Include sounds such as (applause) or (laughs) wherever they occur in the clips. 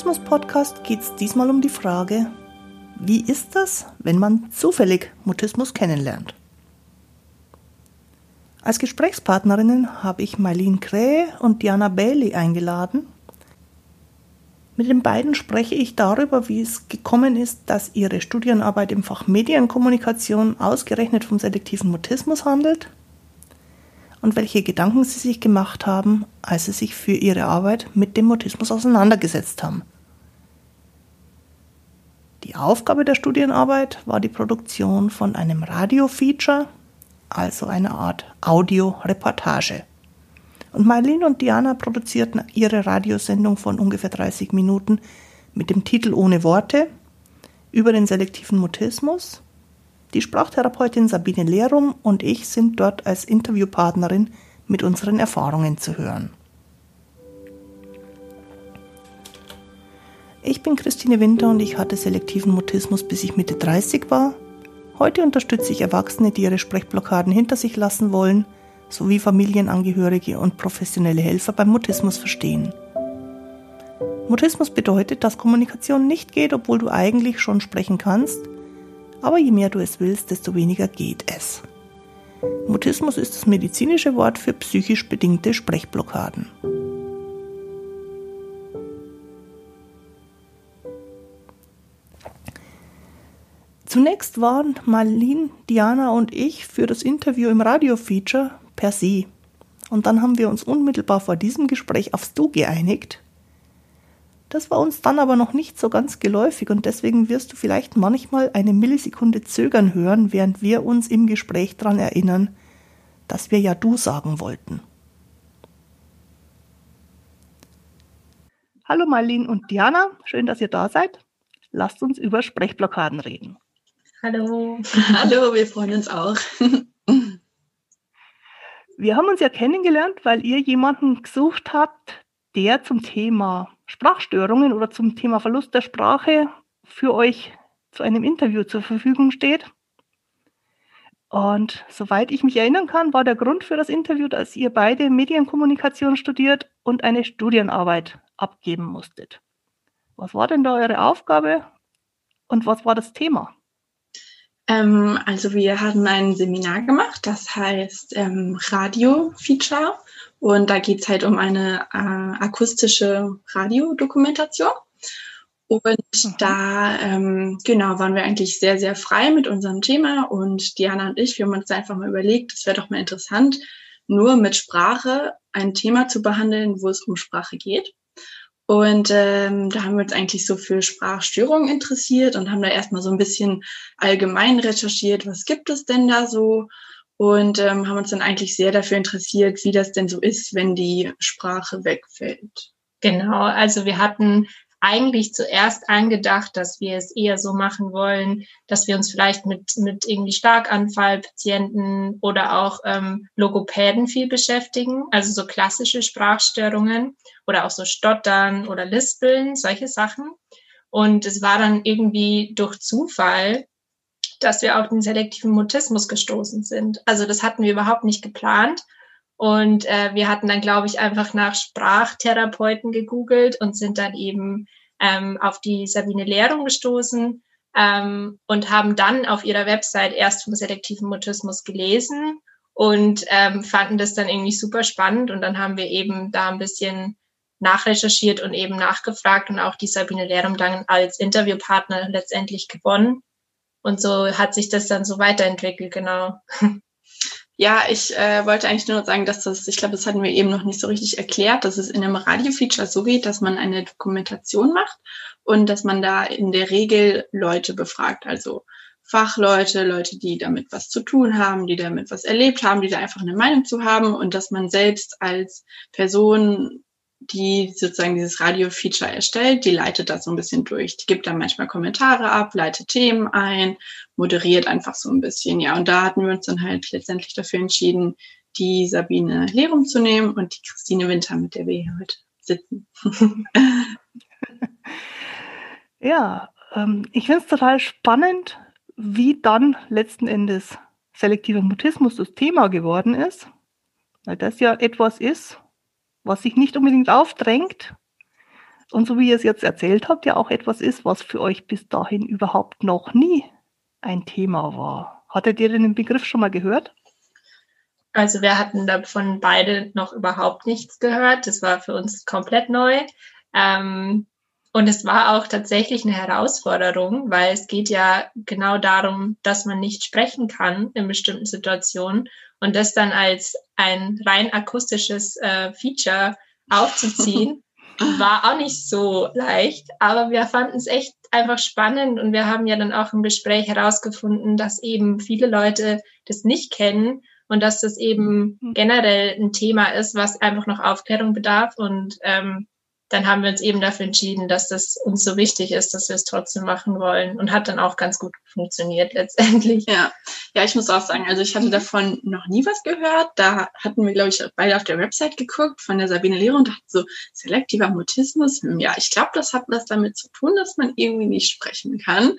Mutismus-Podcast geht es diesmal um die Frage, wie ist das, wenn man zufällig Mutismus kennenlernt? Als Gesprächspartnerinnen habe ich Marlene Krähe und Diana Bailey eingeladen. Mit den beiden spreche ich darüber, wie es gekommen ist, dass ihre Studienarbeit im Fach Medienkommunikation ausgerechnet vom selektiven Mutismus handelt und welche Gedanken sie sich gemacht haben, als sie sich für ihre Arbeit mit dem Mutismus auseinandergesetzt haben. Die Aufgabe der Studienarbeit war die Produktion von einem Radio-Feature, also einer Art Audioreportage. Und Marlene und Diana produzierten ihre Radiosendung von ungefähr 30 Minuten mit dem Titel Ohne Worte über den selektiven Mutismus die Sprachtherapeutin Sabine Lehrum und ich sind dort als Interviewpartnerin mit unseren Erfahrungen zu hören. Ich bin Christine Winter und ich hatte selektiven Mutismus bis ich Mitte 30 war. Heute unterstütze ich Erwachsene, die ihre Sprechblockaden hinter sich lassen wollen, sowie Familienangehörige und professionelle Helfer beim Mutismus verstehen. Mutismus bedeutet, dass Kommunikation nicht geht, obwohl du eigentlich schon sprechen kannst – aber je mehr du es willst, desto weniger geht es. Mutismus ist das medizinische Wort für psychisch bedingte Sprechblockaden. Zunächst waren Marlene, Diana und ich für das Interview im Radio-Feature per se. Und dann haben wir uns unmittelbar vor diesem Gespräch aufs Du geeinigt das war uns dann aber noch nicht so ganz geläufig und deswegen wirst du vielleicht manchmal eine Millisekunde zögern hören, während wir uns im Gespräch daran erinnern, dass wir ja du sagen wollten. Hallo Marlene und Diana, schön, dass ihr da seid. Lasst uns über Sprechblockaden reden. Hallo. Hallo, wir freuen uns auch. Wir haben uns ja kennengelernt, weil ihr jemanden gesucht habt, der zum Thema Sprachstörungen oder zum Thema Verlust der Sprache für euch zu einem Interview zur Verfügung steht. Und soweit ich mich erinnern kann, war der Grund für das Interview, dass ihr beide Medienkommunikation studiert und eine Studienarbeit abgeben musstet. Was war denn da eure Aufgabe und was war das Thema? Ähm, also wir hatten ein Seminar gemacht, das heißt ähm, Radio-Feature und da geht es halt um eine äh, akustische Radiodokumentation. Und mhm. da, ähm, genau, waren wir eigentlich sehr, sehr frei mit unserem Thema. Und Diana und ich, wir haben uns einfach mal überlegt, es wäre doch mal interessant, nur mit Sprache ein Thema zu behandeln, wo es um Sprache geht. Und ähm, da haben wir uns eigentlich so für Sprachstörungen interessiert und haben da erstmal so ein bisschen allgemein recherchiert, was gibt es denn da so und ähm, haben uns dann eigentlich sehr dafür interessiert, wie das denn so ist, wenn die Sprache wegfällt. Genau, also wir hatten eigentlich zuerst angedacht, dass wir es eher so machen wollen, dass wir uns vielleicht mit, mit irgendwie Starkanfallpatienten oder auch ähm, Logopäden viel beschäftigen, also so klassische Sprachstörungen oder auch so Stottern oder Lispeln, solche Sachen. Und es war dann irgendwie durch Zufall dass wir auf den selektiven Mutismus gestoßen sind. Also das hatten wir überhaupt nicht geplant. Und äh, wir hatten dann, glaube ich, einfach nach Sprachtherapeuten gegoogelt und sind dann eben ähm, auf die Sabine Lehrung gestoßen ähm, und haben dann auf ihrer Website erst vom selektiven Mutismus gelesen und ähm, fanden das dann irgendwie super spannend. Und dann haben wir eben da ein bisschen nachrecherchiert und eben nachgefragt und auch die Sabine Lehrung dann als Interviewpartner letztendlich gewonnen. Und so hat sich das dann so weiterentwickelt, genau. (laughs) Ja, ich äh, wollte eigentlich nur sagen, dass das, ich glaube, das hatten wir eben noch nicht so richtig erklärt, dass es in einem Radio-Feature so geht, dass man eine Dokumentation macht und dass man da in der Regel Leute befragt, also Fachleute, Leute, die damit was zu tun haben, die damit was erlebt haben, die da einfach eine Meinung zu haben und dass man selbst als Person die sozusagen dieses Radio-Feature erstellt, die leitet das so ein bisschen durch. Die gibt dann manchmal Kommentare ab, leitet Themen ein, moderiert einfach so ein bisschen, ja. Und da hatten wir uns dann halt letztendlich dafür entschieden, die Sabine Lerum zu nehmen und die Christine Winter, mit der wir hier heute sitzen. (laughs) ja, ähm, ich finde es total spannend, wie dann letzten Endes selektiver Mutismus das Thema geworden ist, weil das ja etwas ist, was sich nicht unbedingt aufdrängt, und so wie ihr es jetzt erzählt habt, ja auch etwas ist, was für euch bis dahin überhaupt noch nie ein Thema war. Hattet ihr den Begriff schon mal gehört? Also wir hatten davon beide noch überhaupt nichts gehört. Das war für uns komplett neu. Ähm, und es war auch tatsächlich eine Herausforderung, weil es geht ja genau darum, dass man nicht sprechen kann in bestimmten Situationen und das dann als ein rein akustisches äh, Feature aufzuziehen, (laughs) war auch nicht so leicht, aber wir fanden es echt einfach spannend. Und wir haben ja dann auch im Gespräch herausgefunden, dass eben viele Leute das nicht kennen und dass das eben hm. generell ein Thema ist, was einfach noch Aufklärung bedarf. Und ähm, dann haben wir uns eben dafür entschieden, dass das uns so wichtig ist, dass wir es trotzdem machen wollen und hat dann auch ganz gut funktioniert letztendlich. Ja, ja, ich muss auch sagen, also ich hatte mhm. davon noch nie was gehört. Da hatten wir, glaube ich, beide auf der Website geguckt von der Sabine Lehre und dachten so, selektiver Mutismus, hm, ja, ich glaube, das hat was damit zu tun, dass man irgendwie nicht sprechen kann.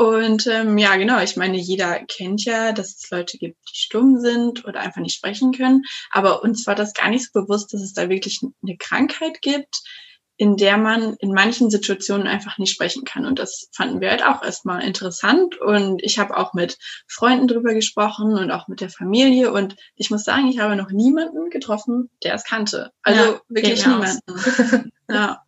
Und ähm, ja, genau, ich meine, jeder kennt ja, dass es Leute gibt, die stumm sind oder einfach nicht sprechen können. Aber uns war das gar nicht so bewusst, dass es da wirklich eine Krankheit gibt, in der man in manchen Situationen einfach nicht sprechen kann. Und das fanden wir halt auch erstmal interessant. Und ich habe auch mit Freunden drüber gesprochen und auch mit der Familie. Und ich muss sagen, ich habe noch niemanden getroffen, der es kannte. Also ja, wirklich niemanden. ja.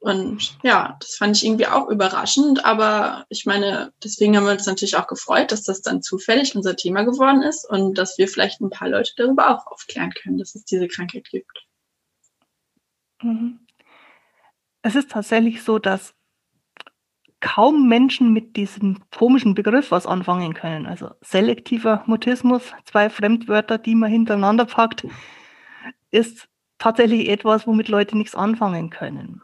Und ja, das fand ich irgendwie auch überraschend, aber ich meine, deswegen haben wir uns natürlich auch gefreut, dass das dann zufällig unser Thema geworden ist und dass wir vielleicht ein paar Leute darüber auch aufklären können, dass es diese Krankheit gibt. Mhm. Es ist tatsächlich so, dass kaum Menschen mit diesem komischen Begriff was anfangen können. Also selektiver Mutismus, zwei Fremdwörter, die man hintereinander packt, ist tatsächlich etwas, womit Leute nichts anfangen können.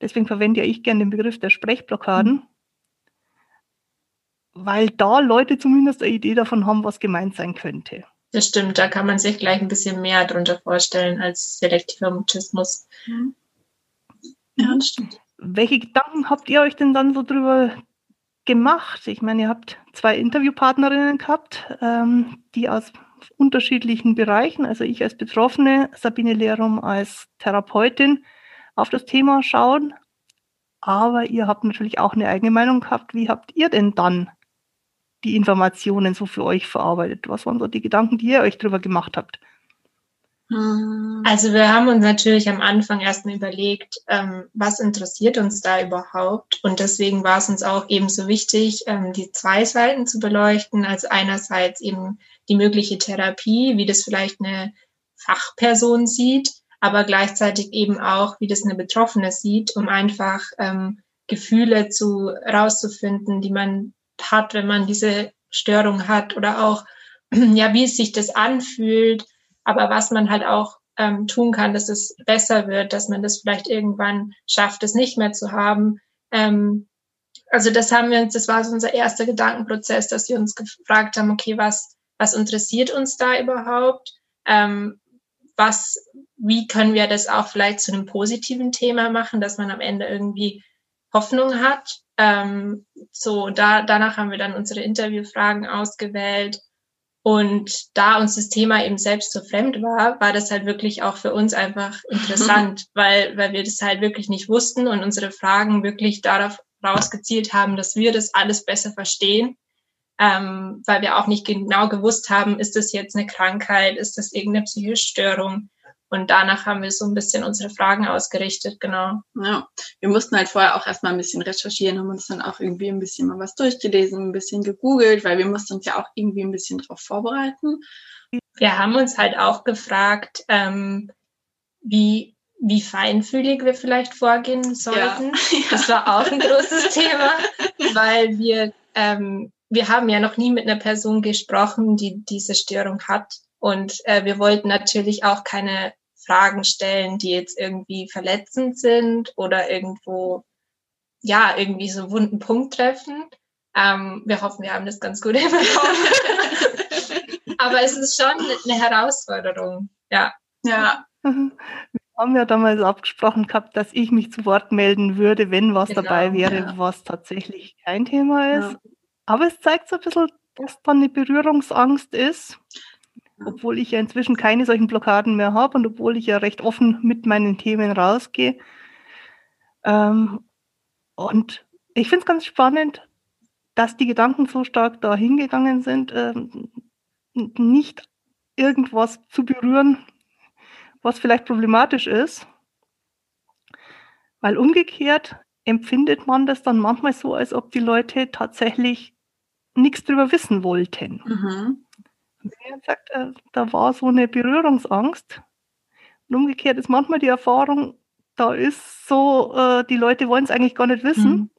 Deswegen verwende ja ich gerne den Begriff der Sprechblockaden, mhm. weil da Leute zumindest eine Idee davon haben, was gemeint sein könnte. Das stimmt, da kann man sich gleich ein bisschen mehr darunter vorstellen als selektiver Mutismus. Mhm. Ja, das stimmt. Welche Gedanken habt ihr euch denn dann so drüber gemacht? Ich meine, ihr habt zwei Interviewpartnerinnen gehabt, ähm, die aus unterschiedlichen Bereichen, also ich als Betroffene, Sabine Lehrum als Therapeutin, auf das Thema schauen. Aber ihr habt natürlich auch eine eigene Meinung gehabt. Wie habt ihr denn dann die Informationen so für euch verarbeitet? Was waren so die Gedanken, die ihr euch darüber gemacht habt? Hm. Also wir haben uns natürlich am Anfang erstmal überlegt, ähm, was interessiert uns da überhaupt? Und deswegen war es uns auch eben so wichtig, ähm, die zwei Seiten zu beleuchten. Also einerseits eben die mögliche Therapie, wie das vielleicht eine Fachperson sieht, aber gleichzeitig eben auch, wie das eine Betroffene sieht, um einfach ähm, Gefühle zu rauszufinden, die man hat, wenn man diese Störung hat oder auch (clears throat) ja, wie es sich das anfühlt, aber was man halt auch ähm, tun kann, dass es besser wird, dass man das vielleicht irgendwann schafft, es nicht mehr zu haben. Ähm, also das haben wir uns, das war so unser erster Gedankenprozess, dass wir uns gefragt haben, okay, was, was interessiert uns da überhaupt? Ähm, was, wie können wir das auch vielleicht zu einem positiven Thema machen, dass man am Ende irgendwie Hoffnung hat. Ähm, so, da, danach haben wir dann unsere Interviewfragen ausgewählt. Und da uns das Thema eben selbst so fremd war, war das halt wirklich auch für uns einfach (laughs) interessant, weil, weil wir das halt wirklich nicht wussten und unsere Fragen wirklich darauf rausgezielt haben, dass wir das alles besser verstehen, ähm, weil wir auch nicht genau gewusst haben, ist das jetzt eine Krankheit, ist das irgendeine psychische Störung. Und danach haben wir so ein bisschen unsere Fragen ausgerichtet, genau. Ja, wir mussten halt vorher auch erstmal ein bisschen recherchieren, haben uns dann auch irgendwie ein bisschen mal was durchgelesen, ein bisschen gegoogelt, weil wir mussten uns ja auch irgendwie ein bisschen darauf vorbereiten. Wir haben uns halt auch gefragt, ähm, wie, wie feinfühlig wir vielleicht vorgehen sollten. (laughs) Ja. Das war auch ein großes (laughs) Thema, weil wir, ähm, wir haben ja noch nie mit einer Person gesprochen, die diese Störung hat. Und äh, wir wollten natürlich auch keine Fragen stellen, die jetzt irgendwie verletzend sind oder irgendwo, ja, irgendwie so einen wunden Punkt treffen. Ähm, wir hoffen, wir haben das ganz gut (laughs) hinbekommen. Aber es ist schon eine Herausforderung, ja. Ja. Wir haben ja damals abgesprochen gehabt, dass ich mich zu Wort melden würde, wenn was genau, dabei wäre, ja. was tatsächlich kein Thema ist. Ja. Aber es zeigt so ein bisschen, dass da eine Berührungsangst ist obwohl ich ja inzwischen keine solchen Blockaden mehr habe und obwohl ich ja recht offen mit meinen Themen rausgehe, Ähm, und ich finde es ganz spannend, dass die Gedanken so stark da hingegangen sind, ähm, nicht irgendwas zu berühren, was vielleicht problematisch ist. Weil umgekehrt empfindet man das dann manchmal so, als ob die Leute tatsächlich nichts drüber wissen wollten. Mhm. Er sagt, äh, da war so eine Berührungsangst. Und umgekehrt ist manchmal die Erfahrung, da ist so, äh, die Leute wollen es eigentlich gar nicht wissen. Mhm.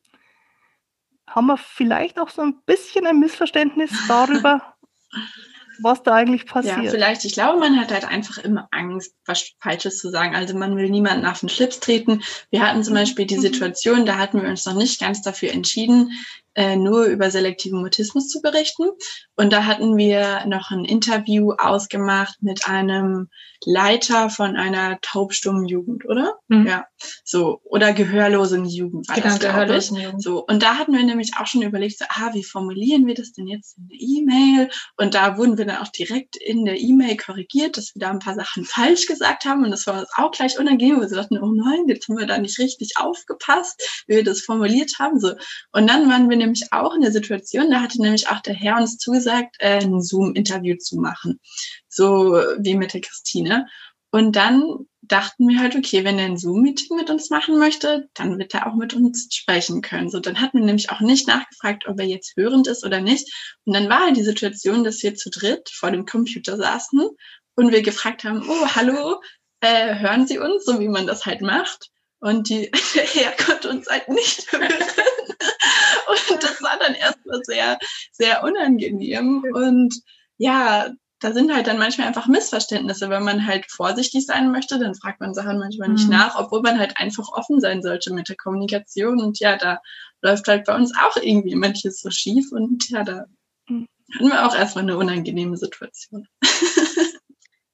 Haben wir vielleicht auch so ein bisschen ein Missverständnis darüber, (laughs) was da eigentlich passiert. Ja, vielleicht. Ich glaube, man hat halt einfach immer Angst, was Falsches zu sagen. Also man will niemanden auf den Schlips treten. Wir hatten zum Beispiel die mhm. Situation, da hatten wir uns noch nicht ganz dafür entschieden, äh, nur über selektiven Mutismus zu berichten. Und da hatten wir noch ein Interview ausgemacht mit einem Leiter von einer taubstummen Jugend, oder? Mhm. Ja, so oder gehörlosen Jugend. War genau, das, gehörlosen Jugend. So und da hatten wir nämlich auch schon überlegt, so, ah, wie formulieren wir das denn jetzt in der E-Mail? Und da wurden wir dann auch direkt in der E-Mail korrigiert, dass wir da ein paar Sachen falsch gesagt haben und das war uns auch gleich unangenehm. Wir dachten, oh nein, jetzt haben wir da nicht richtig aufgepasst, wie wir das formuliert haben. So und dann waren wir nämlich auch in der Situation, da hatte nämlich auch der Herr uns zugesagt, äh, ein Zoom-Interview zu machen. So wie mit der Christine. Und dann dachten wir halt, okay, wenn er ein Zoom-Meeting mit uns machen möchte, dann wird er auch mit uns sprechen können. So, dann hatten wir nämlich auch nicht nachgefragt, ob er jetzt hörend ist oder nicht. Und dann war halt die Situation, dass wir zu dritt vor dem Computer saßen und wir gefragt haben, oh, hallo, äh, hören Sie uns, so wie man das halt macht. Und die, (laughs) der Herr konnte uns halt nicht (laughs) hören. Und (laughs) das war dann erstmal sehr, sehr unangenehm. Und ja, da sind halt dann manchmal einfach Missverständnisse. Wenn man halt vorsichtig sein möchte, dann fragt man Sachen manchmal nicht mhm. nach, obwohl man halt einfach offen sein sollte mit der Kommunikation. Und ja, da läuft halt bei uns auch irgendwie manches so schief. Und ja, da mhm. hatten wir auch erstmal eine unangenehme Situation. (laughs)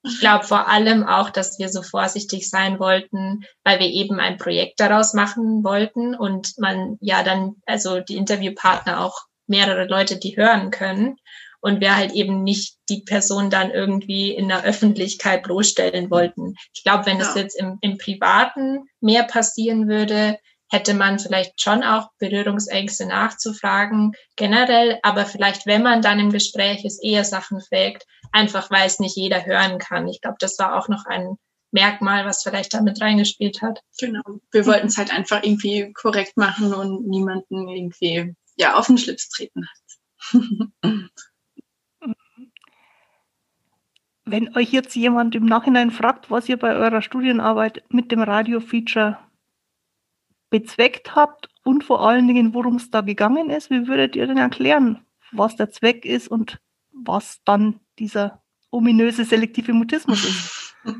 Ich glaube vor allem auch, dass wir so vorsichtig sein wollten, weil wir eben ein Projekt daraus machen wollten und man ja dann, also die Interviewpartner auch mehrere Leute, die hören können und wir halt eben nicht die Person dann irgendwie in der Öffentlichkeit bloßstellen wollten. Ich glaube, wenn es ja. jetzt im, im Privaten mehr passieren würde, hätte man vielleicht schon auch Berührungsängste nachzufragen, generell, aber vielleicht, wenn man dann im Gespräch ist, eher Sachen fragt, einfach weil es nicht jeder hören kann. Ich glaube, das war auch noch ein Merkmal, was vielleicht damit reingespielt hat. Genau. Wir wollten es halt einfach irgendwie korrekt machen und niemanden irgendwie ja auf den Schlips treten hat. (laughs) Wenn euch jetzt jemand im Nachhinein fragt, was ihr bei eurer Studienarbeit mit dem Radio-Feature bezweckt habt und vor allen Dingen, worum es da gegangen ist, wie würdet ihr denn erklären, was der Zweck ist und was dann dieser ominöse selektive Mutismus ist? (laughs)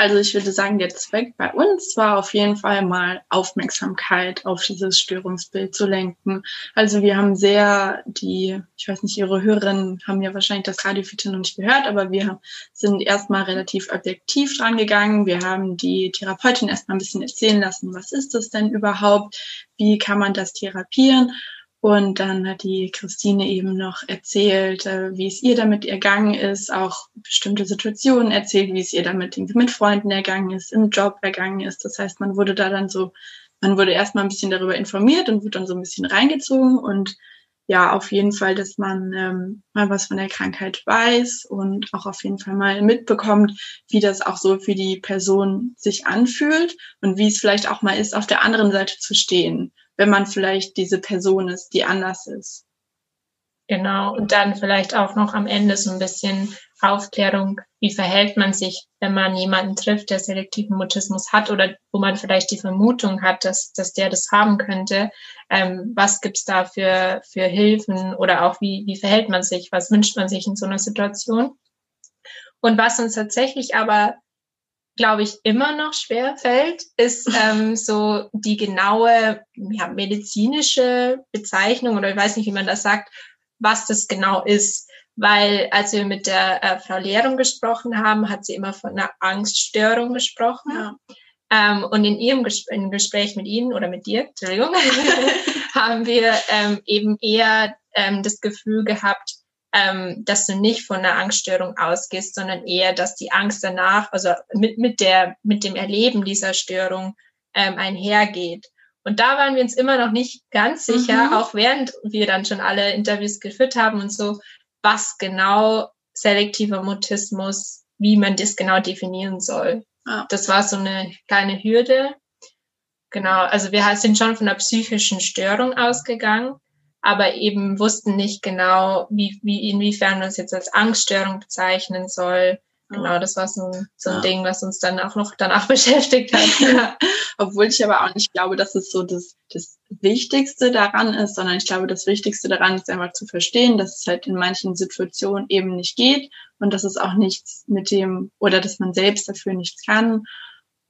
Also ich würde sagen, der Zweck bei uns war auf jeden Fall mal Aufmerksamkeit auf dieses Störungsbild zu lenken. Also wir haben sehr die, ich weiß nicht, Ihre Hörerinnen haben ja wahrscheinlich das Radiofeature noch nicht gehört, aber wir sind erstmal relativ objektiv dran gegangen. Wir haben die Therapeutin erstmal ein bisschen erzählen lassen, was ist das denn überhaupt? Wie kann man das therapieren? Und dann hat die Christine eben noch erzählt, äh, wie es ihr damit ergangen ist, auch bestimmte Situationen erzählt, wie es ihr damit mit Freunden ergangen ist, im Job ergangen ist. Das heißt, man wurde da dann so, man wurde erstmal ein bisschen darüber informiert und wurde dann so ein bisschen reingezogen und ja, auf jeden Fall, dass man ähm, mal was von der Krankheit weiß und auch auf jeden Fall mal mitbekommt, wie das auch so für die Person sich anfühlt und wie es vielleicht auch mal ist, auf der anderen Seite zu stehen wenn man vielleicht diese Person ist, die anders ist. Genau, und dann vielleicht auch noch am Ende so ein bisschen Aufklärung, wie verhält man sich, wenn man jemanden trifft, der selektiven Mutismus hat oder wo man vielleicht die Vermutung hat, dass, dass der das haben könnte. Ähm, was gibt's da für, für Hilfen oder auch wie, wie verhält man sich, was wünscht man sich in so einer Situation? Und was uns tatsächlich aber glaube ich, immer noch schwer fällt, ist (laughs) ähm, so die genaue ja, medizinische Bezeichnung oder ich weiß nicht, wie man das sagt, was das genau ist. Weil als wir mit der äh, Frau Lehrung gesprochen haben, hat sie immer von einer Angststörung gesprochen. Ja. Ähm, und in ihrem Ges in Gespräch mit Ihnen oder mit dir, Entschuldigung, (laughs) haben wir ähm, eben eher ähm, das Gefühl gehabt, ähm, dass du nicht von einer Angststörung ausgehst, sondern eher, dass die Angst danach, also mit, mit, der, mit dem Erleben dieser Störung, ähm, einhergeht. Und da waren wir uns immer noch nicht ganz sicher, mhm. auch während wir dann schon alle Interviews geführt haben und so, was genau selektiver Mutismus, wie man das genau definieren soll. Ja. Das war so eine kleine Hürde. Genau, also wir sind schon von einer psychischen Störung ausgegangen, aber eben wussten nicht genau, wie, wie inwiefern man es jetzt als Angststörung bezeichnen soll. Genau, das war so ein, so ein ja. Ding, was uns dann auch noch danach (laughs) beschäftigt hat. (laughs) Obwohl ich aber auch nicht glaube, dass es so das, das Wichtigste daran ist, sondern ich glaube, das Wichtigste daran ist einfach zu verstehen, dass es halt in manchen Situationen eben nicht geht und dass es auch nichts mit dem oder dass man selbst dafür nichts kann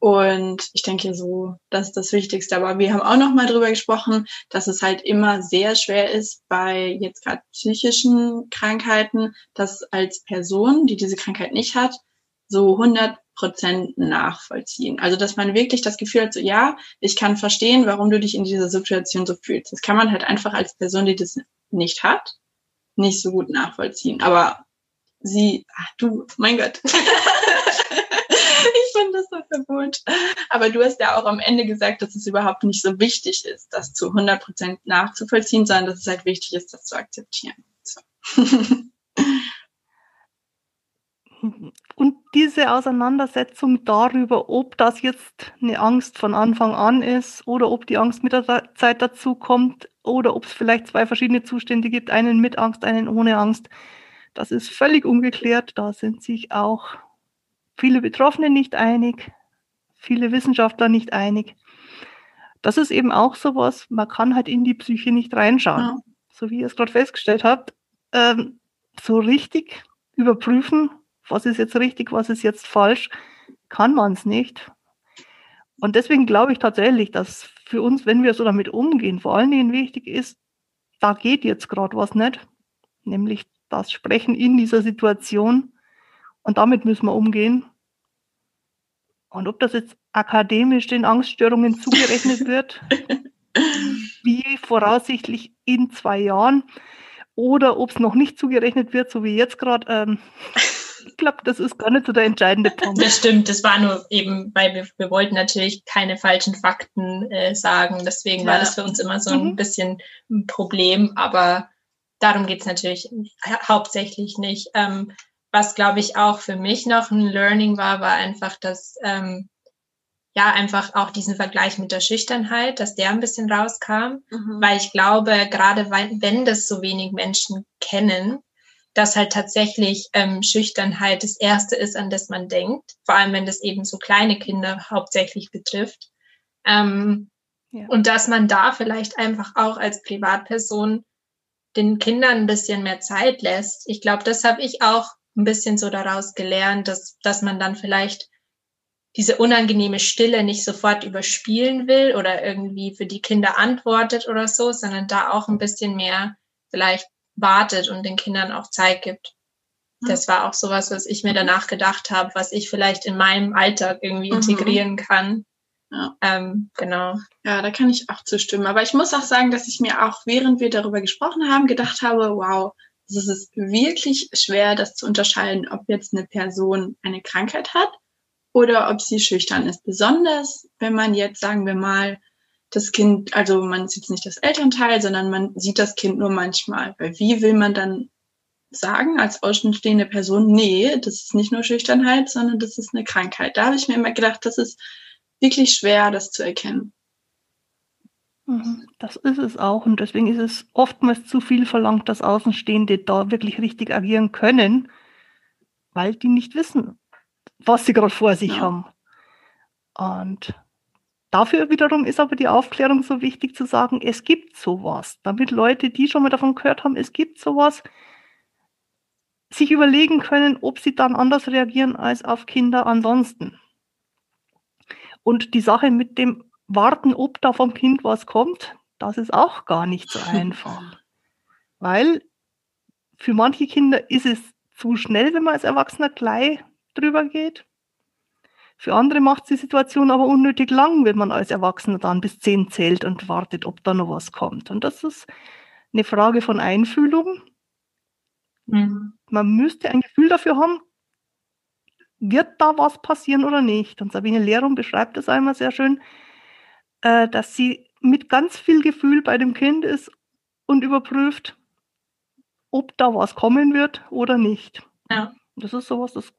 und ich denke so, das ist das Wichtigste. Aber wir haben auch noch mal drüber gesprochen, dass es halt immer sehr schwer ist bei jetzt gerade psychischen Krankheiten, dass als Person, die diese Krankheit nicht hat, so 100 Prozent nachvollziehen. Also, dass man wirklich das Gefühl hat, so, ja, ich kann verstehen, warum du dich in dieser Situation so fühlst. Das kann man halt einfach als Person, die das nicht hat, nicht so gut nachvollziehen. Aber sie, ach du, mein Gott. (laughs) (laughs) ich finde das so verboten. Aber du hast ja auch am Ende gesagt, dass es überhaupt nicht so wichtig ist, das zu 100 Prozent nachzuvollziehen, sondern dass es halt wichtig ist, das zu akzeptieren. So. (laughs) Und diese Auseinandersetzung darüber, ob das jetzt eine Angst von Anfang an ist oder ob die Angst mit der Zeit dazu kommt oder ob es vielleicht zwei verschiedene Zustände gibt, einen mit Angst, einen ohne Angst, das ist völlig ungeklärt. Da sind sich auch viele Betroffene nicht einig, viele Wissenschaftler nicht einig. Das ist eben auch sowas, man kann halt in die Psyche nicht reinschauen. Ja. So wie ihr es gerade festgestellt habt, ähm, so richtig überprüfen, was ist jetzt richtig, was ist jetzt falsch, kann man es nicht. Und deswegen glaube ich tatsächlich, dass für uns, wenn wir so damit umgehen, vor allen Dingen wichtig ist, da geht jetzt gerade was nicht, nämlich das Sprechen in dieser Situation. Und damit müssen wir umgehen. Und ob das jetzt akademisch den Angststörungen zugerechnet wird, (laughs) wie voraussichtlich in zwei Jahren, oder ob es noch nicht zugerechnet wird, so wie jetzt gerade, ähm, ich glaube, das ist gar nicht so der entscheidende Punkt. Das stimmt, das war nur eben, weil wir, wir wollten natürlich keine falschen Fakten äh, sagen. Deswegen ja. war das für uns immer so ein mhm. bisschen ein Problem, aber darum geht es natürlich hauptsächlich nicht. Ähm, was, glaube ich, auch für mich noch ein Learning war, war einfach, dass ähm, ja einfach auch diesen Vergleich mit der Schüchternheit, dass der ein bisschen rauskam, mhm. weil ich glaube, gerade wenn das so wenig Menschen kennen, dass halt tatsächlich ähm, Schüchternheit das Erste ist, an das man denkt, vor allem wenn das eben so kleine Kinder hauptsächlich betrifft. Ähm, ja. Und dass man da vielleicht einfach auch als Privatperson den Kindern ein bisschen mehr Zeit lässt. Ich glaube, das habe ich auch ein bisschen so daraus gelernt, dass, dass man dann vielleicht diese unangenehme Stille nicht sofort überspielen will oder irgendwie für die Kinder antwortet oder so, sondern da auch ein bisschen mehr vielleicht wartet und den Kindern auch Zeit gibt. Das war auch sowas, was ich mir danach gedacht habe, was ich vielleicht in meinem Alltag irgendwie mhm. integrieren kann. Ja. Ähm, genau. Ja, da kann ich auch zustimmen. Aber ich muss auch sagen, dass ich mir auch, während wir darüber gesprochen haben, gedacht habe, wow, es ist wirklich schwer, das zu unterscheiden, ob jetzt eine Person eine Krankheit hat oder ob sie schüchtern ist. Besonders, wenn man jetzt, sagen wir mal, das Kind, also man sieht nicht das Elternteil, sondern man sieht das Kind nur manchmal. Weil wie will man dann sagen als außenstehende Person, nee, das ist nicht nur Schüchternheit, sondern das ist eine Krankheit. Da habe ich mir immer gedacht, das ist wirklich schwer, das zu erkennen. Mhm. Das ist es auch und deswegen ist es oftmals zu viel verlangt, dass Außenstehende da wirklich richtig agieren können, weil die nicht wissen, was sie gerade vor sich ja. haben. Und dafür wiederum ist aber die Aufklärung so wichtig zu sagen, es gibt sowas, damit Leute, die schon mal davon gehört haben, es gibt sowas, sich überlegen können, ob sie dann anders reagieren als auf Kinder ansonsten. Und die Sache mit dem warten, ob da vom Kind was kommt, das ist auch gar nicht so (laughs) einfach. Weil für manche Kinder ist es zu schnell, wenn man als Erwachsener gleich drüber geht. Für andere macht die Situation aber unnötig lang, wenn man als Erwachsener dann bis zehn zählt und wartet, ob da noch was kommt. Und das ist eine Frage von Einfühlung. Mhm. Man müsste ein Gefühl dafür haben, wird da was passieren oder nicht. Und Sabine Lehrum beschreibt das einmal sehr schön äh, dass sie mit ganz viel Gefühl bei dem Kind ist und überprüft, ob da was kommen wird oder nicht. Ja. Das ist sowas, das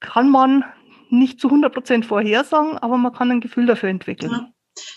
kann man nicht zu 100% vorhersagen, aber man kann ein Gefühl dafür entwickeln. Ja.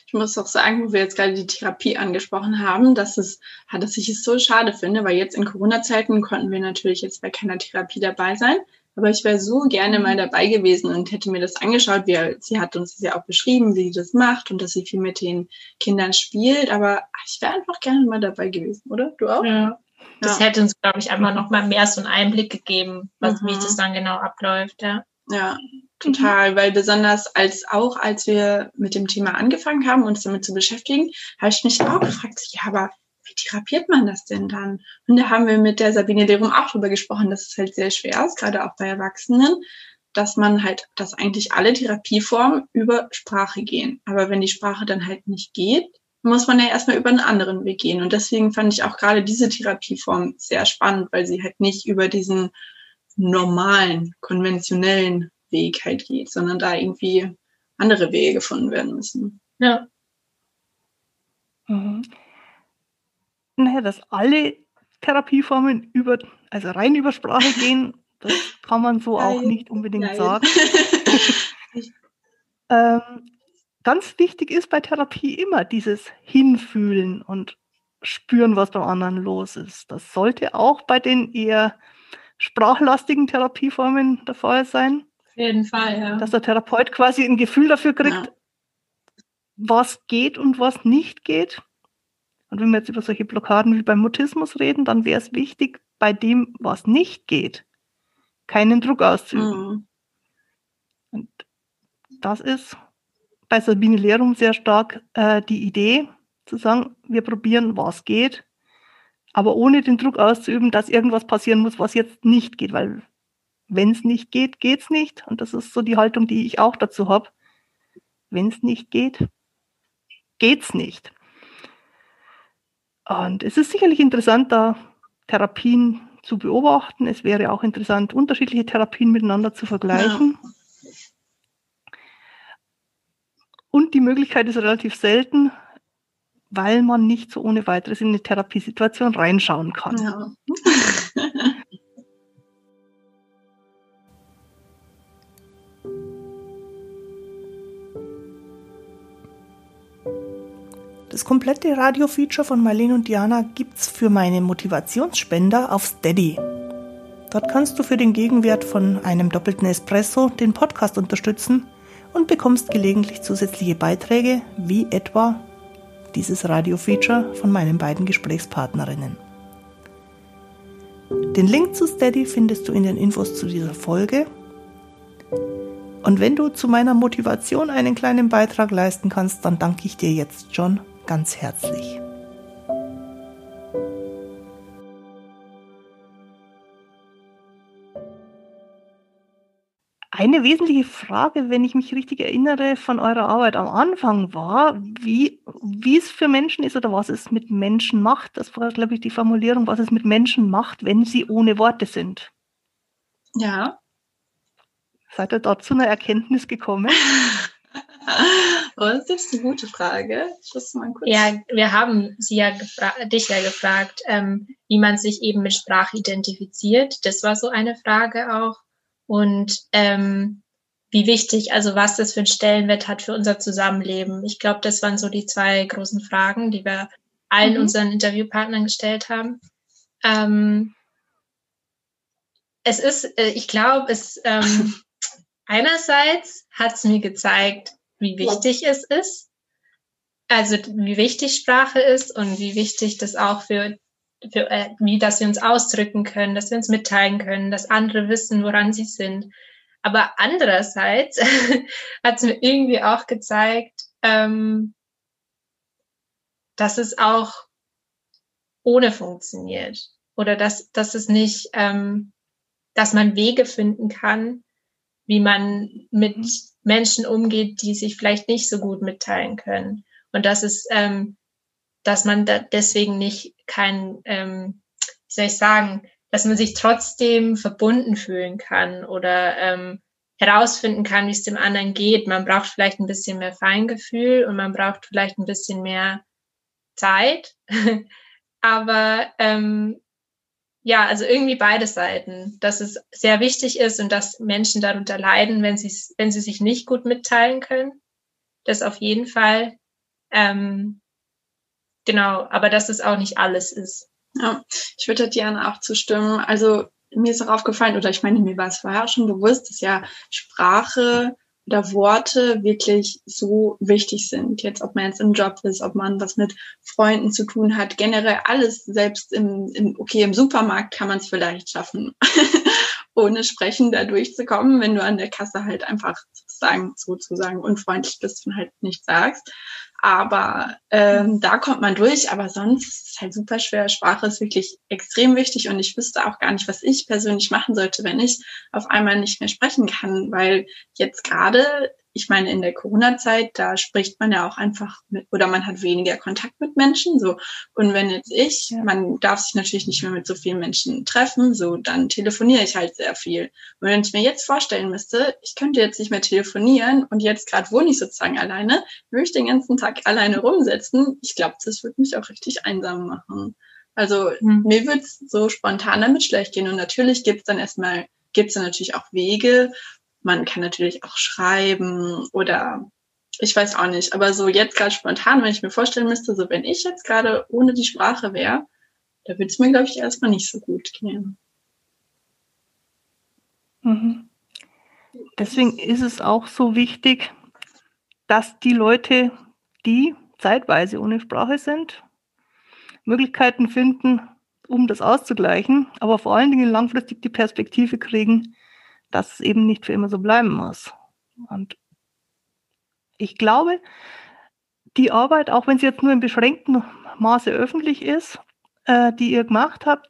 Ich muss auch sagen, wo wir jetzt gerade die Therapie angesprochen haben, dass es, dass ich es so schade finde, weil jetzt in Corona-Zeiten konnten wir natürlich jetzt bei keiner Therapie dabei sein. Aber ich wäre so gerne mal dabei gewesen und hätte mir das angeschaut. Wie, sie hat uns das ja auch beschrieben, wie sie das macht und dass sie viel mit den Kindern spielt. Aber ich wäre einfach gerne mal dabei gewesen, oder? Du auch? Ja. Das ja. hätte uns, glaube ich, einfach noch mal mehr so einen Einblick gegeben, was, mhm. wie das dann genau abläuft, ja. Ja, total, mhm. weil besonders als auch als wir mit dem Thema angefangen haben, uns damit zu beschäftigen, habe ich mich auch gefragt, ja, aber wie therapiert man das denn dann? Und da haben wir mit der Sabine Lerum auch drüber gesprochen, dass es halt sehr schwer ist, gerade auch bei Erwachsenen, dass man halt, dass eigentlich alle Therapieformen über Sprache gehen. Aber wenn die Sprache dann halt nicht geht, muss man ja erstmal über einen anderen Weg gehen. Und deswegen fand ich auch gerade diese Therapieform sehr spannend, weil sie halt nicht über diesen normalen, konventionellen Weg halt geht, sondern da irgendwie andere Wege gefunden werden müssen. Ja. Mhm. Naja, dass alle Therapieformen über, also rein über Sprache (laughs) gehen, das kann man so auch nicht unbedingt Nein. sagen. (laughs) ähm, ganz wichtig ist bei Therapie immer dieses Hinfühlen und spüren, was beim anderen los ist. Das sollte auch bei den eher sprachlastigen Therapieformen der Fall sein. Auf jeden Fall, ja. Dass der Therapeut quasi ein Gefühl dafür kriegt, ja. was geht und was nicht geht. Und wenn wir jetzt über solche Blockaden wie beim Mutismus reden, dann wäre es wichtig, bei dem, was nicht geht, keinen Druck auszuüben. Mhm. Und das ist bei Sabine Lerum sehr stark äh, die Idee, zu sagen, wir probieren, was geht, aber ohne den Druck auszuüben, dass irgendwas passieren muss, was jetzt nicht geht, weil wenn es nicht geht, geht es nicht. Und das ist so die Haltung, die ich auch dazu habe. Wenn es nicht geht, geht es nicht. Und es ist sicherlich interessant, da Therapien zu beobachten. Es wäre auch interessant, unterschiedliche Therapien miteinander zu vergleichen. Ja. Und die Möglichkeit ist relativ selten, weil man nicht so ohne weiteres in eine Therapiesituation reinschauen kann. Ja. Das komplette Radio-Feature von Marlene und Diana gibt's für meine Motivationsspender auf Steady. Dort kannst du für den Gegenwert von einem doppelten Espresso den Podcast unterstützen und bekommst gelegentlich zusätzliche Beiträge, wie etwa dieses Radio-Feature von meinen beiden Gesprächspartnerinnen. Den Link zu Steady findest du in den Infos zu dieser Folge. Und wenn du zu meiner Motivation einen kleinen Beitrag leisten kannst, dann danke ich dir jetzt schon ganz herzlich. Eine wesentliche Frage, wenn ich mich richtig erinnere, von eurer Arbeit am Anfang war, wie, wie es für Menschen ist oder was es mit Menschen macht. Das war, glaube ich, die Formulierung, was es mit Menschen macht, wenn sie ohne Worte sind. Ja. Seid ihr dort zu einer Erkenntnis gekommen? (laughs) Das ist eine gute Frage. Ja, wir haben sie ja dich ja gefragt, ähm, wie man sich eben mit Sprache identifiziert. Das war so eine Frage auch. Und ähm, wie wichtig, also was das für einen Stellenwert hat für unser Zusammenleben. Ich glaube, das waren so die zwei großen Fragen, die wir allen mhm. unseren Interviewpartnern gestellt haben. Ähm, es ist, äh, ich glaube, es ähm, (laughs) einerseits hat es mir gezeigt, wie wichtig ja. es ist. Also wie wichtig Sprache ist und wie wichtig das auch für, für äh, wie dass wir uns ausdrücken können, dass wir uns mitteilen können, dass andere wissen, woran sie sind. Aber andererseits (laughs) hat es mir irgendwie auch gezeigt, ähm, dass es auch ohne funktioniert oder dass, dass es nicht, ähm, dass man Wege finden kann, wie man mit mhm. Menschen umgeht, die sich vielleicht nicht so gut mitteilen können. Und das ist, ähm, dass man da deswegen nicht kein, ähm, wie soll ich sagen, dass man sich trotzdem verbunden fühlen kann oder ähm, herausfinden kann, wie es dem anderen geht. Man braucht vielleicht ein bisschen mehr Feingefühl und man braucht vielleicht ein bisschen mehr Zeit. (laughs) Aber ähm, ja, also irgendwie beide Seiten, dass es sehr wichtig ist und dass Menschen darunter leiden, wenn sie, wenn sie sich nicht gut mitteilen können. Das auf jeden Fall. Ähm, genau, aber dass es auch nicht alles ist. Ja, ich würde Diana auch zustimmen. Also mir ist auch aufgefallen, oder ich meine, mir war es vorher schon bewusst, dass ja Sprache oder Worte wirklich so wichtig sind. Jetzt, ob man jetzt im Job ist, ob man was mit Freunden zu tun hat, generell alles, selbst im, im okay, im Supermarkt kann man es vielleicht schaffen, (laughs) ohne Sprechen da durchzukommen, wenn du an der Kasse halt einfach sozusagen, sozusagen unfreundlich bist und halt nichts sagst. Aber ähm, da kommt man durch, aber sonst ist es halt super schwer. Sprache ist wirklich extrem wichtig und ich wüsste auch gar nicht, was ich persönlich machen sollte, wenn ich auf einmal nicht mehr sprechen kann, weil jetzt gerade ich meine, in der Corona-Zeit, da spricht man ja auch einfach mit, oder man hat weniger Kontakt mit Menschen, so. Und wenn jetzt ich, ja. man darf sich natürlich nicht mehr mit so vielen Menschen treffen, so, dann telefoniere ich halt sehr viel. Und wenn ich mir jetzt vorstellen müsste, ich könnte jetzt nicht mehr telefonieren und jetzt gerade wohne ich sozusagen alleine, würde ich den ganzen Tag alleine rumsetzen, ich glaube, das würde mich auch richtig einsam machen. Also, mhm. mir würde es so spontan damit schlecht gehen. Und natürlich gibt es dann erstmal, gibt es dann natürlich auch Wege, man kann natürlich auch schreiben oder ich weiß auch nicht, aber so jetzt gerade spontan, wenn ich mir vorstellen müsste, so wenn ich jetzt gerade ohne die Sprache wäre, da würde es mir, glaube ich, erstmal nicht so gut gehen. Mhm. Deswegen ist es auch so wichtig, dass die Leute, die zeitweise ohne Sprache sind, Möglichkeiten finden, um das auszugleichen, aber vor allen Dingen langfristig die Perspektive kriegen, dass es eben nicht für immer so bleiben muss. Und ich glaube, die Arbeit, auch wenn sie jetzt nur in beschränktem Maße öffentlich ist, äh, die ihr gemacht habt,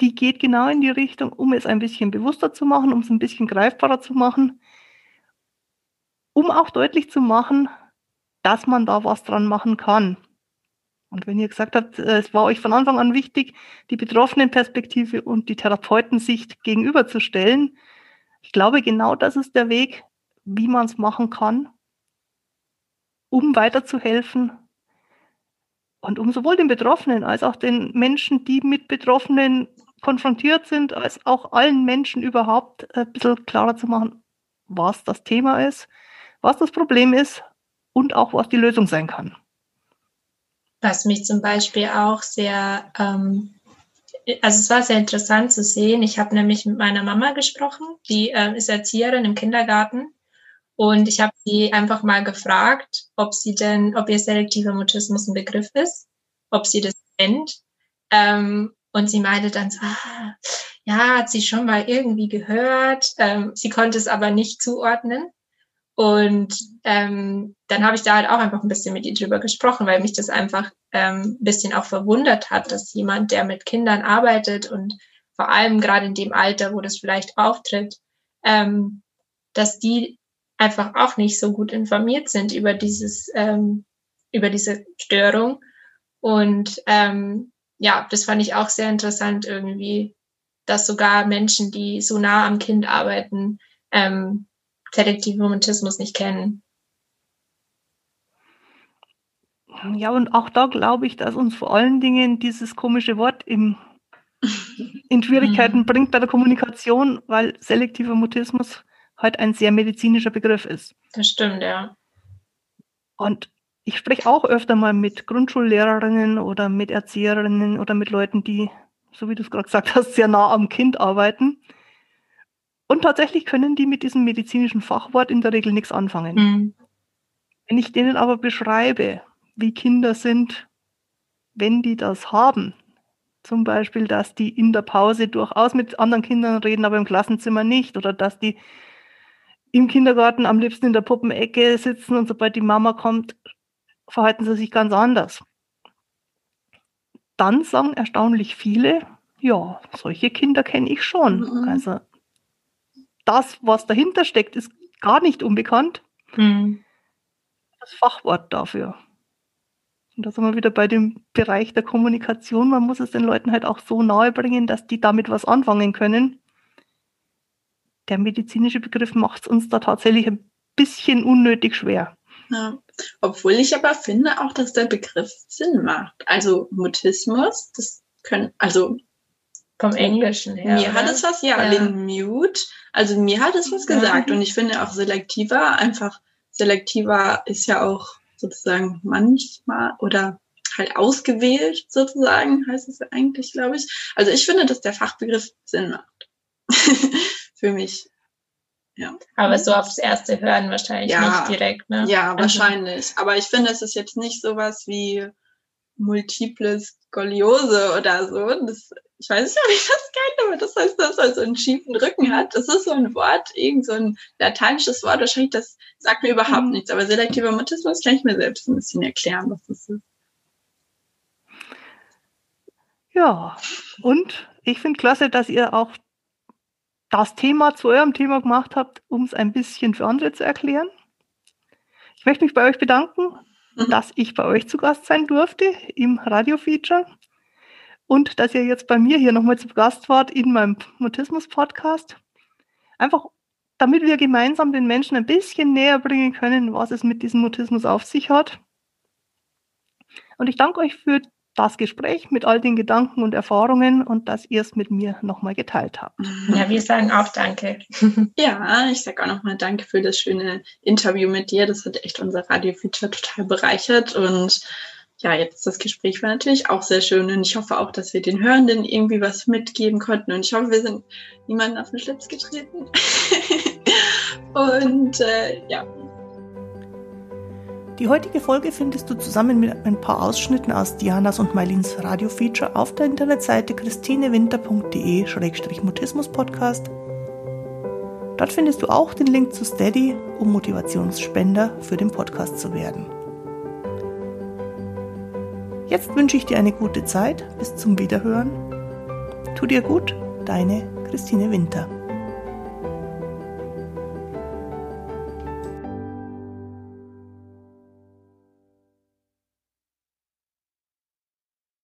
die geht genau in die Richtung, um es ein bisschen bewusster zu machen, um es ein bisschen greifbarer zu machen, um auch deutlich zu machen, dass man da was dran machen kann. Und wenn ihr gesagt habt, äh, es war euch von Anfang an wichtig, die Betroffenenperspektive und die Therapeutensicht gegenüberzustellen, ich glaube, genau das ist der Weg, wie man es machen kann, um weiterzuhelfen und um sowohl den Betroffenen als auch den Menschen, die mit Betroffenen konfrontiert sind, als auch allen Menschen überhaupt ein bisschen klarer zu machen, was das Thema ist, was das Problem ist und auch was die Lösung sein kann. Was mich zum Beispiel auch sehr ähm, also es war sehr interessant zu sehen. Ich habe nämlich mit meiner Mama gesprochen, die äh, ist Erzieherin im Kindergarten. Und ich habe sie einfach mal gefragt, ob sie denn, ob ihr selektiver Mutismus ein Begriff ist, ob sie das kennt. Ähm, und sie meinte dann so, ah, ja, hat sie schon mal irgendwie gehört. Ähm, sie konnte es aber nicht zuordnen. Und ähm, dann habe ich da halt auch einfach ein bisschen mit ihr drüber gesprochen, weil mich das einfach ähm, ein bisschen auch verwundert hat, dass jemand, der mit Kindern arbeitet und vor allem gerade in dem Alter, wo das vielleicht auftritt, ähm, dass die einfach auch nicht so gut informiert sind über dieses, ähm, über diese Störung. Und ähm, ja, das fand ich auch sehr interessant irgendwie, dass sogar Menschen, die so nah am Kind arbeiten, ähm, selektiven Romantismus nicht kennen. Ja, und auch da glaube ich, dass uns vor allen Dingen dieses komische Wort im, (laughs) in Schwierigkeiten bringt bei der Kommunikation, weil selektiver Mutismus halt ein sehr medizinischer Begriff ist. Das stimmt, ja. Und ich spreche auch öfter mal mit Grundschullehrerinnen oder mit Erzieherinnen oder mit Leuten, die, so wie du es gerade gesagt hast, sehr nah am Kind arbeiten. Und tatsächlich können die mit diesem medizinischen Fachwort in der Regel nichts anfangen. Mhm. Wenn ich denen aber beschreibe, wie Kinder sind, wenn die das haben, zum Beispiel, dass die in der Pause durchaus mit anderen Kindern reden, aber im Klassenzimmer nicht, oder dass die im Kindergarten am liebsten in der Puppenecke sitzen und sobald die Mama kommt, verhalten sie sich ganz anders. Dann sagen erstaunlich viele, ja, solche Kinder kenne ich schon. Mhm. Also das, was dahinter steckt, ist gar nicht unbekannt. Mhm. Das Fachwort dafür. Und da sind wir wieder bei dem Bereich der Kommunikation. Man muss es den Leuten halt auch so nahe bringen, dass die damit was anfangen können. der medizinische Begriff macht es uns da tatsächlich ein bisschen unnötig schwer. Ja. Obwohl ich aber finde auch, dass der Begriff Sinn macht. Also Mutismus, das können, also vom Englischen her. Mir oder? hat es was, ja, ja. Lin Mute. Also mir hat es was gesagt. Ja. Und ich finde auch selektiver, einfach selektiver ist ja auch sozusagen manchmal oder halt ausgewählt sozusagen, heißt es eigentlich, glaube ich. Also ich finde, dass der Fachbegriff Sinn macht. (laughs) Für mich. Ja. Aber so aufs erste Hören wahrscheinlich ja, nicht direkt, ne? Ja, also wahrscheinlich. Aber ich finde, es ist jetzt nicht sowas wie multiple Skoliose oder so. Das, ich weiß nicht, ob ich das kenne, aber das heißt, dass er so einen schiefen Rücken hat. Das ist so ein Wort, irgend so ein lateinisches Wort. Wahrscheinlich, das sagt mir überhaupt mhm. nichts. Aber selektiver Mutismus kann ich mir selbst ein bisschen erklären, was das ist. Ja, und ich finde klasse, dass ihr auch das Thema zu eurem Thema gemacht habt, um es ein bisschen für andere zu erklären. Ich möchte mich bei euch bedanken. (laughs) dass ich bei euch zu Gast sein durfte im Radio-Feature und dass ihr jetzt bei mir hier nochmal zu Gast wart in meinem Mutismus-Podcast. Einfach, damit wir gemeinsam den Menschen ein bisschen näher bringen können, was es mit diesem Mutismus auf sich hat. Und ich danke euch für das Gespräch mit all den Gedanken und Erfahrungen und dass ihr es mit mir nochmal geteilt habt. Ja, wir sagen auch Danke. (laughs) Ja, ich sage auch nochmal Danke für das schöne Interview mit dir. Das hat echt unser Radio-Feature total bereichert und ja, jetzt das Gespräch war natürlich auch sehr schön und ich hoffe auch, dass wir den Hörenden irgendwie was mitgeben konnten und ich hoffe, wir sind niemanden auf den Schlips getreten. (laughs) und äh, ja, die heutige Folge findest du zusammen mit ein paar Ausschnitten aus Dianas und Mailins Radio-Feature auf der Internetseite christinewinter.de-mutismus-podcast. Dort findest du auch den Link zu Steady, um Motivationsspender für den Podcast zu werden. Jetzt wünsche ich dir eine gute Zeit. Bis zum Wiederhören. Tu dir gut, deine Christine Winter.